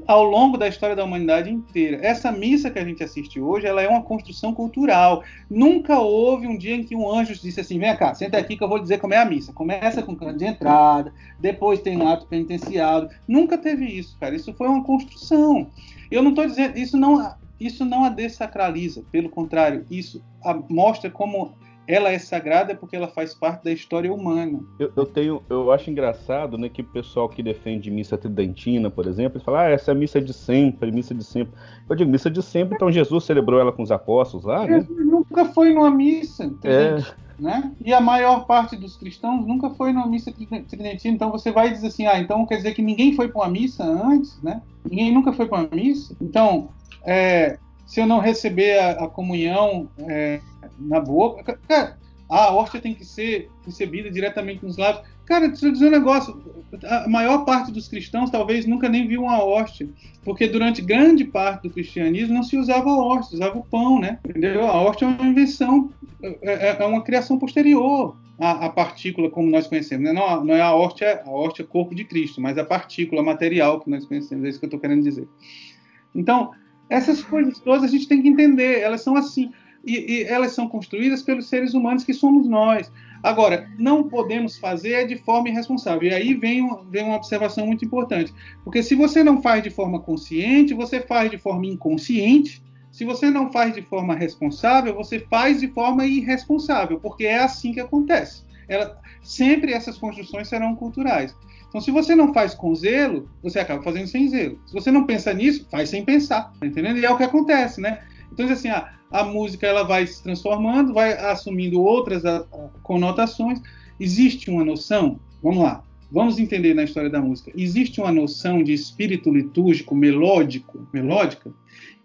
ao longo da história da humanidade inteira. Essa missa que a gente assiste hoje, ela é uma construção cultural. Nunca houve um dia em que um anjo disse assim: vem cá, senta aqui que eu vou dizer como é a missa. Começa com canto de entrada, depois tem ato penitenciado. Nunca teve isso, cara. Isso foi uma construção. Eu não estou dizendo, isso não, isso não a desacraliza. Pelo contrário, isso mostra como ela é sagrada porque ela faz parte da história humana. Eu, eu, tenho, eu acho engraçado, né, que o pessoal que defende missa tridentina, por exemplo, fala, ah, essa é a missa de sempre, missa de sempre. Eu digo, missa de sempre, então Jesus celebrou ela com os apóstolos lá, né? Jesus nunca foi numa missa, é. né? E a maior parte dos cristãos nunca foi numa missa tridentina, então você vai dizer assim, ah, então quer dizer que ninguém foi para uma missa antes, né? Ninguém nunca foi para uma missa. Então, é, se eu não receber a, a comunhão é, na boca, cara, a hóstia tem que ser recebida diretamente nos lábios. Cara, deixa eu dizer um negócio. A maior parte dos cristãos talvez nunca nem viu uma hóstia, porque durante grande parte do cristianismo não se usava a hóstia, usava o pão, né? Entendeu? A hóstia é uma invenção, é, é, é uma criação posterior. a, a partícula como nós conhecemos. Né? Não, não é a hóstia, a hóstia corpo de Cristo, mas a partícula material que nós conhecemos. É isso que eu estou querendo dizer. Então, essas coisas todas a gente tem que entender. Elas são assim. E, e, elas são construídas pelos seres humanos que somos nós. Agora, não podemos fazer de forma irresponsável. E aí vem, vem uma observação muito importante. Porque se você não faz de forma consciente, você faz de forma inconsciente. Se você não faz de forma responsável, você faz de forma irresponsável, porque é assim que acontece. Ela, sempre essas construções serão culturais. Então, se você não faz com zelo, você acaba fazendo sem zelo. Se você não pensa nisso, faz sem pensar, tá entendendo? E é o que acontece, né? Então, assim, a, a música ela vai se transformando, vai assumindo outras a, a, conotações. Existe uma noção, vamos lá, vamos entender na história da música. Existe uma noção de espírito litúrgico melódico, melódica?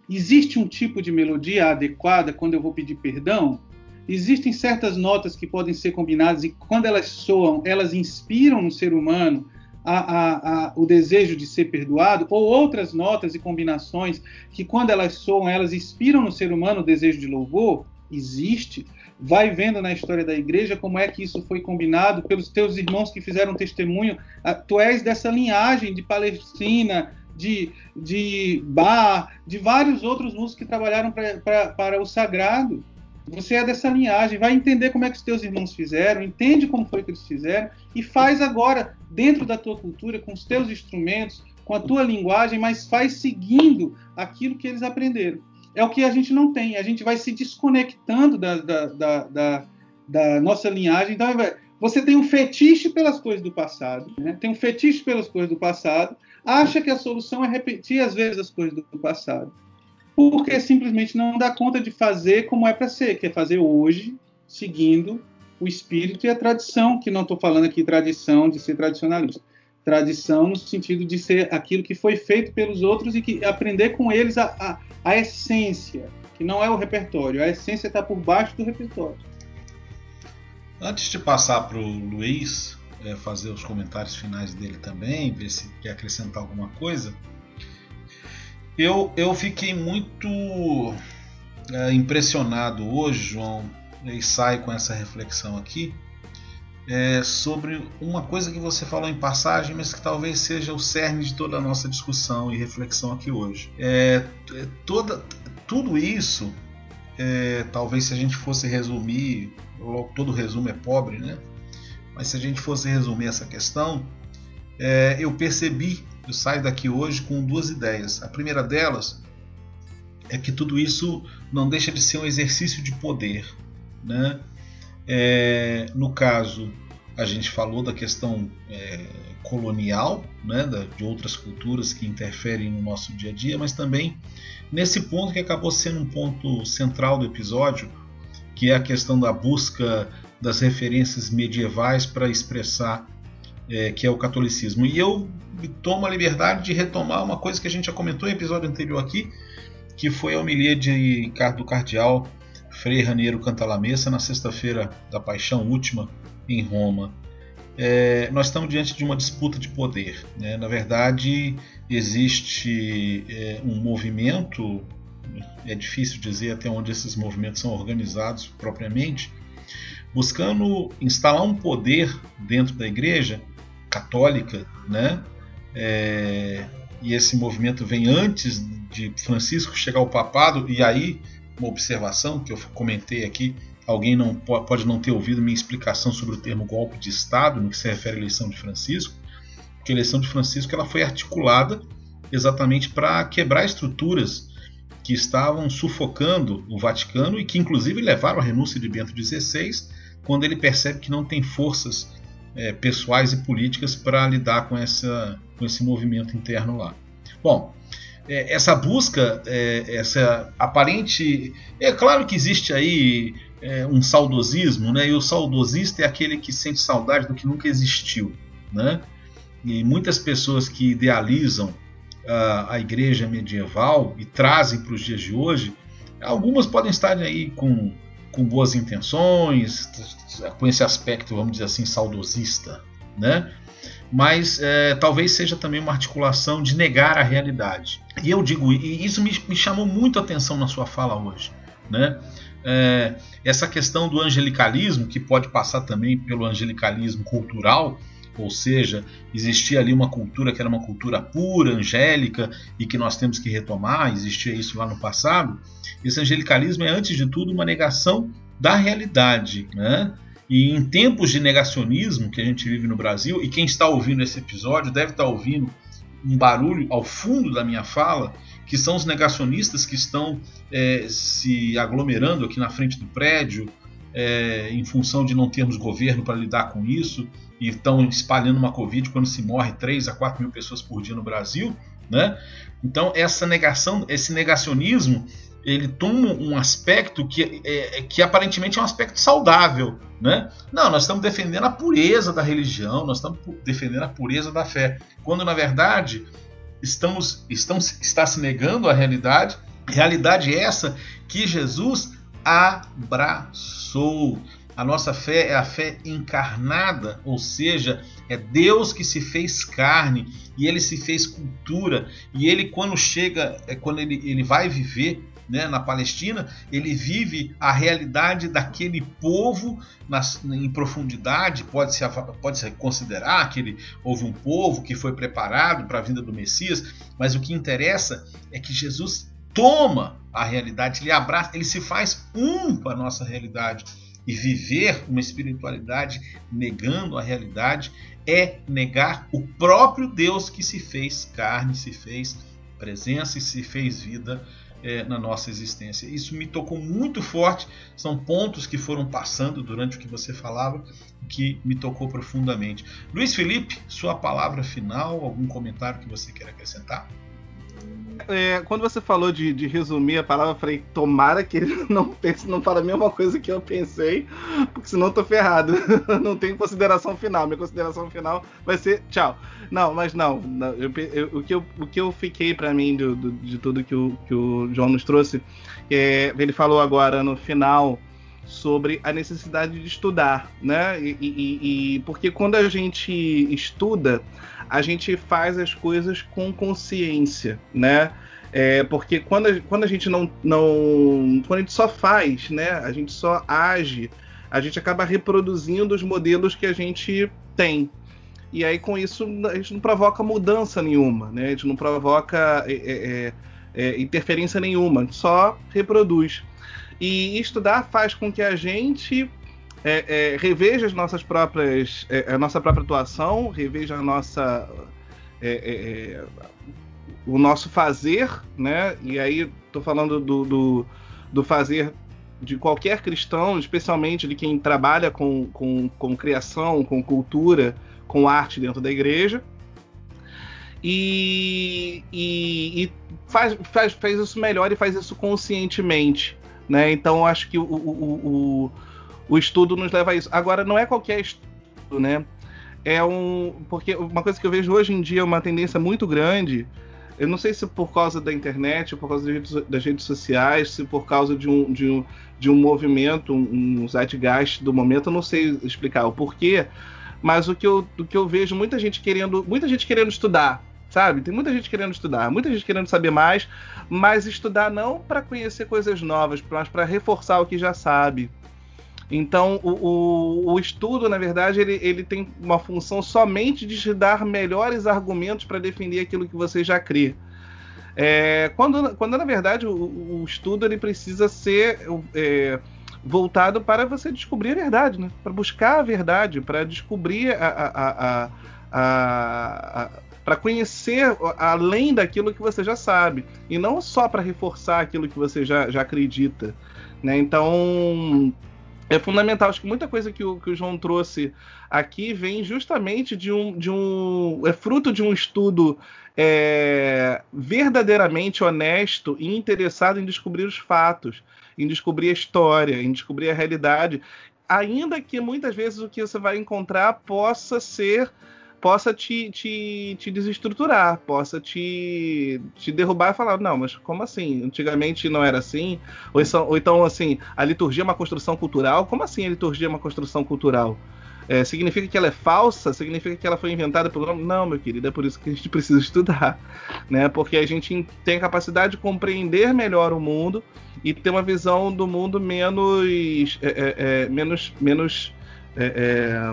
Existe um tipo de melodia adequada quando eu vou pedir perdão? Existem certas notas que podem ser combinadas e quando elas soam, elas inspiram no ser humano a, a, a, o desejo de ser perdoado, ou outras notas e combinações que, quando elas soam, elas inspiram no ser humano o desejo de louvor? Existe. Vai vendo na história da igreja como é que isso foi combinado pelos teus irmãos que fizeram testemunho. Ah, tu és dessa linhagem de Palestina, de, de Bar, de vários outros músicos que trabalharam pra, pra, para o sagrado. Você é dessa linhagem, vai entender como é que os teus irmãos fizeram, entende como foi que eles fizeram e faz agora dentro da tua cultura, com os teus instrumentos, com a tua linguagem, mas faz seguindo aquilo que eles aprenderam. É o que a gente não tem. A gente vai se desconectando da, da, da, da, da nossa linhagem. Então, você tem um fetiche pelas coisas do passado, né? tem um fetiche pelas coisas do passado, acha que a solução é repetir às vezes as coisas do passado, porque simplesmente não dá conta de fazer como é para ser, que é fazer hoje, seguindo o espírito e a tradição, que não estou falando aqui tradição de ser tradicionalista, tradição no sentido de ser aquilo que foi feito pelos outros e que aprender com eles a, a, a essência, que não é o repertório, a essência está por baixo do repertório. Antes de passar para o Luiz, é, fazer os comentários finais dele também, ver se quer acrescentar alguma coisa. Eu, eu fiquei muito é, impressionado hoje, João, e saio com essa reflexão aqui, é, sobre uma coisa que você falou em passagem, mas que talvez seja o cerne de toda a nossa discussão e reflexão aqui hoje. É, é toda, tudo isso, é, talvez se a gente fosse resumir, todo resumo é pobre, né? Mas se a gente fosse resumir essa questão, é, eu percebi, eu saio daqui hoje com duas ideias. A primeira delas é que tudo isso não deixa de ser um exercício de poder. Né? É, no caso, a gente falou da questão é, colonial, né, de outras culturas que interferem no nosso dia a dia, mas também nesse ponto que acabou sendo um ponto central do episódio, que é a questão da busca das referências medievais para expressar é, que é o catolicismo. E eu tomo a liberdade de retomar uma coisa que a gente já comentou em episódio anterior aqui, que foi a homilia de, do cardeal Frei Raniero Cantalamessa na sexta-feira da Paixão Última em Roma. É, nós estamos diante de uma disputa de poder. Né? Na verdade, existe é, um movimento, é difícil dizer até onde esses movimentos são organizados propriamente, buscando instalar um poder dentro da igreja católica, né? É, e esse movimento vem antes de Francisco chegar ao papado, e aí uma observação que eu comentei aqui, alguém não pode não ter ouvido minha explicação sobre o termo golpe de Estado, no que se refere à eleição de Francisco, porque a eleição de Francisco ela foi articulada exatamente para quebrar estruturas que estavam sufocando o Vaticano e que inclusive levaram à renúncia de Bento XVI quando ele percebe que não tem forças é, pessoais e políticas para lidar com, essa, com esse movimento interno lá. Bom, é, essa busca, é, essa aparente. É claro que existe aí é, um saudosismo, né? e o saudosista é aquele que sente saudade do que nunca existiu. Né? E muitas pessoas que idealizam a, a igreja medieval e trazem para os dias de hoje, algumas podem estar aí com com boas intenções, com esse aspecto, vamos dizer assim, saudosista, né? Mas é, talvez seja também uma articulação de negar a realidade. E eu digo, e isso me, me chamou muito a atenção na sua fala hoje, né? É, essa questão do angelicalismo, que pode passar também pelo angelicalismo cultural, ou seja, existia ali uma cultura que era uma cultura pura, angélica, e que nós temos que retomar, existia isso lá no passado. Esse angelicalismo é, antes de tudo, uma negação da realidade. Né? E em tempos de negacionismo que a gente vive no Brasil, e quem está ouvindo esse episódio deve estar ouvindo um barulho ao fundo da minha fala, que são os negacionistas que estão é, se aglomerando aqui na frente do prédio, é, em função de não termos governo para lidar com isso, e estão espalhando uma Covid quando se morre 3 a 4 mil pessoas por dia no Brasil. Né? Então, essa negação, esse negacionismo ele toma um aspecto que, é, que aparentemente é um aspecto saudável. Né? Não, nós estamos defendendo a pureza da religião, nós estamos defendendo a pureza da fé, quando na verdade estamos, estamos está se negando a realidade, realidade essa que Jesus abraçou. A nossa fé é a fé encarnada, ou seja, é Deus que se fez carne e ele se fez cultura. E ele, quando chega, é quando ele, ele vai viver né, na Palestina, ele vive a realidade daquele povo nas, em profundidade. Pode-se pode -se considerar que ele, houve um povo que foi preparado para a vinda do Messias, mas o que interessa é que Jesus toma a realidade, ele abraça, ele se faz um com a nossa realidade. E viver uma espiritualidade negando a realidade é negar o próprio Deus que se fez carne, se fez presença e se fez vida é, na nossa existência. Isso me tocou muito forte. São pontos que foram passando durante o que você falava que me tocou profundamente. Luiz Felipe, sua palavra final, algum comentário que você quer acrescentar? É, quando você falou de, de, resumir a palavra, eu falei, tomara que ele não pense, não fale a mesma coisa que eu pensei, porque senão eu tô ferrado. não tenho consideração final. Minha consideração final vai ser tchau. Não, mas não. não eu, eu, o, que eu, o que eu fiquei para mim do, do, de tudo que o, que o João nos trouxe, é, ele falou agora no final sobre a necessidade de estudar, né? E, e, e, porque quando a gente estuda, a gente faz as coisas com consciência, né? É, porque quando a, quando a gente não, não. Quando a gente só faz, né? A gente só age, a gente acaba reproduzindo os modelos que a gente tem. E aí, com isso, a gente não provoca mudança nenhuma, né? A gente não provoca é, é, é, é interferência nenhuma, só reproduz. E estudar faz com que a gente é, é, reveja as nossas próprias, é, a nossa própria atuação, reveja a nossa, é, é, é, o nosso fazer, né? E aí estou falando do, do, do, fazer de qualquer cristão, especialmente de quem trabalha com, com, com criação, com cultura, com arte dentro da igreja. E, e, e faz, faz, faz isso melhor e faz isso conscientemente. Né? Então acho que o, o, o, o estudo nos leva a isso. Agora, não é qualquer estudo, né? É um. Porque uma coisa que eu vejo hoje em dia é uma tendência muito grande. Eu não sei se por causa da internet, por causa das redes, sociais, se por causa de um, de um, de um movimento, um zeitgeist do momento, eu não sei explicar o porquê, mas o que eu, o que eu vejo muita gente querendo, muita gente querendo estudar, sabe? Tem muita gente querendo estudar, muita gente querendo saber mais, mas estudar não para conhecer coisas novas, mas para reforçar o que já sabe. Então, o, o, o, estudo, na verdade, ele, ele tem uma função somente de te dar melhores argumentos para defender aquilo que você já crê. É, quando, quando, na verdade, o, o estudo ele precisa ser é, voltado para você descobrir a verdade, né? para buscar a verdade, para descobrir a, a, a, a para conhecer além daquilo que você já sabe e não só para reforçar aquilo que você já, já acredita, né? Então é fundamental. Acho que muita coisa que o, que o João trouxe aqui vem justamente de um, de um é fruto de um estudo é, verdadeiramente honesto e interessado em descobrir os fatos, em descobrir a história, em descobrir a realidade, ainda que muitas vezes o que você vai encontrar possa ser possa te, te, te desestruturar, possa te, te derrubar e falar, não, mas como assim? Antigamente não era assim? Ou, isso, ou então, assim, a liturgia é uma construção cultural? Como assim a liturgia é uma construção cultural? É, significa que ela é falsa? Significa que ela foi inventada pelo nome? Não, meu querido, é por isso que a gente precisa estudar, né? Porque a gente tem a capacidade de compreender melhor o mundo e ter uma visão do mundo menos, é, é, é menos, menos é,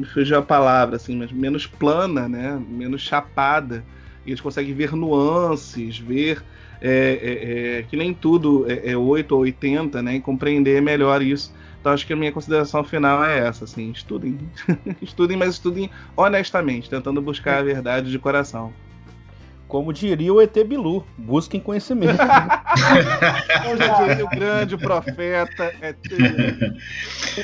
é, fugiu a palavra, assim, mas menos plana, né? Menos chapada. E eles conseguem ver nuances, ver é, é, é que nem tudo é, é 8 ou 80, né? E compreender melhor isso. Então acho que a minha consideração final é essa, assim, estudem. estudem, mas estudem honestamente, tentando buscar a verdade de coração. Como diria o ET Bilu, busquem conhecimento. Como já diria o grande profeta ET.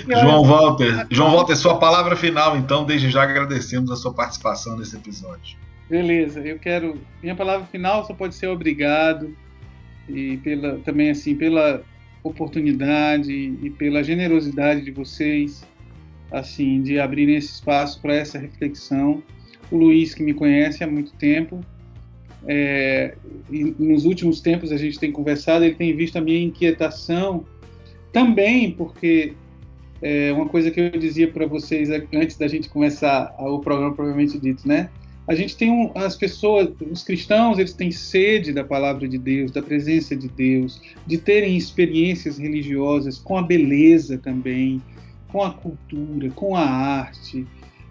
João Walter, João Walter, sua palavra final, então, desde já agradecemos a sua participação nesse episódio. Beleza, eu quero. Minha palavra final só pode ser obrigado e pela também assim pela oportunidade e pela generosidade de vocês, assim, de abrirem esse espaço para essa reflexão. O Luiz que me conhece há muito tempo é, nos últimos tempos a gente tem conversado, ele tem visto a minha inquietação também, porque é uma coisa que eu dizia para vocês antes da gente começar o programa propriamente dito, né? A gente tem um, as pessoas, os cristãos, eles têm sede da palavra de Deus, da presença de Deus, de terem experiências religiosas com a beleza também, com a cultura, com a arte,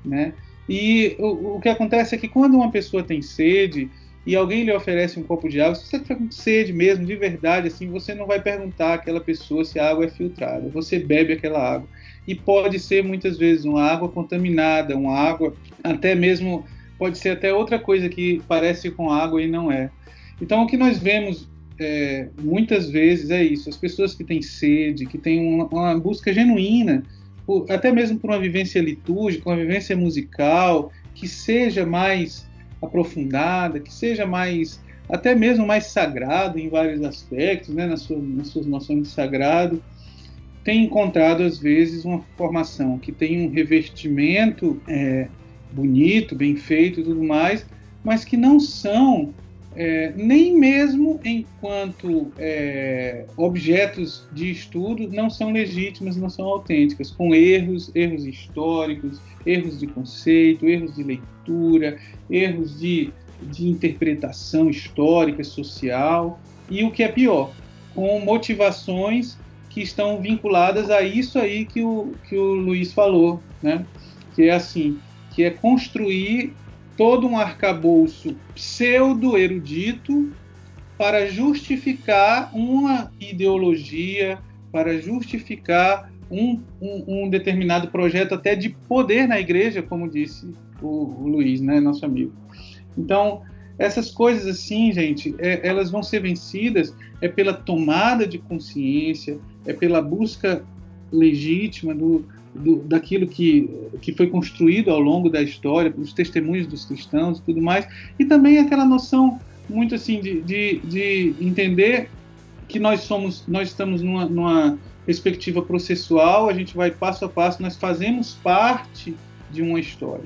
né? E o, o que acontece é que quando uma pessoa tem sede, e alguém lhe oferece um copo de água, se você estiver com sede mesmo, de verdade, assim, você não vai perguntar àquela pessoa se a água é filtrada. Você bebe aquela água. E pode ser muitas vezes uma água contaminada, uma água até mesmo pode ser até outra coisa que parece com água e não é. Então o que nós vemos é, muitas vezes é isso: as pessoas que têm sede, que têm uma, uma busca genuína, por, até mesmo por uma vivência litúrgica, uma vivência musical, que seja mais aprofundada, que seja mais, até mesmo mais sagrado em vários aspectos, né, nas, suas, nas suas noções de sagrado, tem encontrado às vezes uma formação que tem um revestimento é, bonito, bem feito e tudo mais, mas que não são é, nem mesmo enquanto é, objetos de estudo não são legítimas, não são autênticas, com erros, erros históricos, erros de conceito, erros de leitura, erros de, de interpretação histórica, social, e o que é pior, com motivações que estão vinculadas a isso aí que o, que o Luiz falou, né? que é assim, que é construir todo um arcabouço pseudo-erudito para justificar uma ideologia, para justificar um, um, um, determinado projeto até de poder na igreja, como disse o, o Luiz, né, nosso amigo. Então, essas coisas assim, gente, é, elas vão ser vencidas é pela tomada de consciência, é pela busca legítima do, do, daquilo que, que foi construído ao longo da história, pelos testemunhos dos cristãos e tudo mais, e também aquela noção muito assim de, de, de entender que nós somos, nós estamos numa, numa perspectiva processual, a gente vai passo a passo, nós fazemos parte de uma história,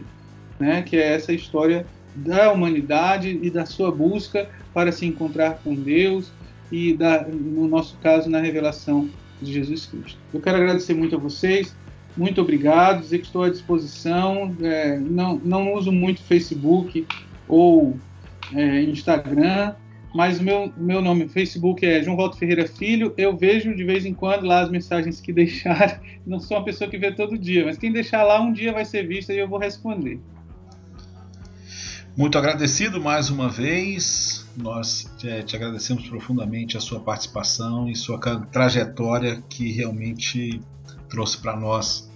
né? que é essa história da humanidade e da sua busca para se encontrar com Deus e, da, no nosso caso, na revelação de Jesus Cristo. Eu quero agradecer muito a vocês, muito obrigado, dizer que estou à disposição, é, não, não uso muito Facebook ou é, Instagram, mas o meu, meu nome no Facebook é João Walter Ferreira Filho. Eu vejo de vez em quando lá as mensagens que deixaram. Não sou uma pessoa que vê todo dia, mas quem deixar lá um dia vai ser vista e eu vou responder. Muito agradecido mais uma vez. Nós é, te agradecemos profundamente a sua participação e sua trajetória que realmente trouxe para nós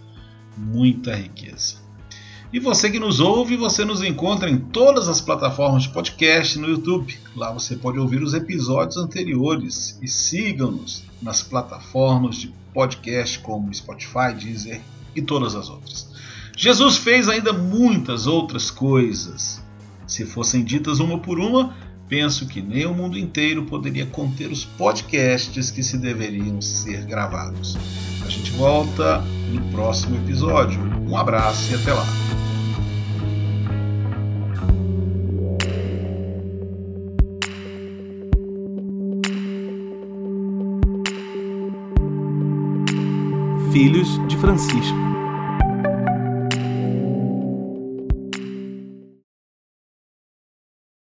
muita riqueza. E você que nos ouve, você nos encontra em todas as plataformas de podcast no YouTube. Lá você pode ouvir os episódios anteriores e sigam-nos nas plataformas de podcast como Spotify, Deezer e todas as outras. Jesus fez ainda muitas outras coisas. Se fossem ditas uma por uma, penso que nem o mundo inteiro poderia conter os podcasts que se deveriam ser gravados. A gente volta no próximo episódio. Um abraço e até lá! Filhos de Francisco.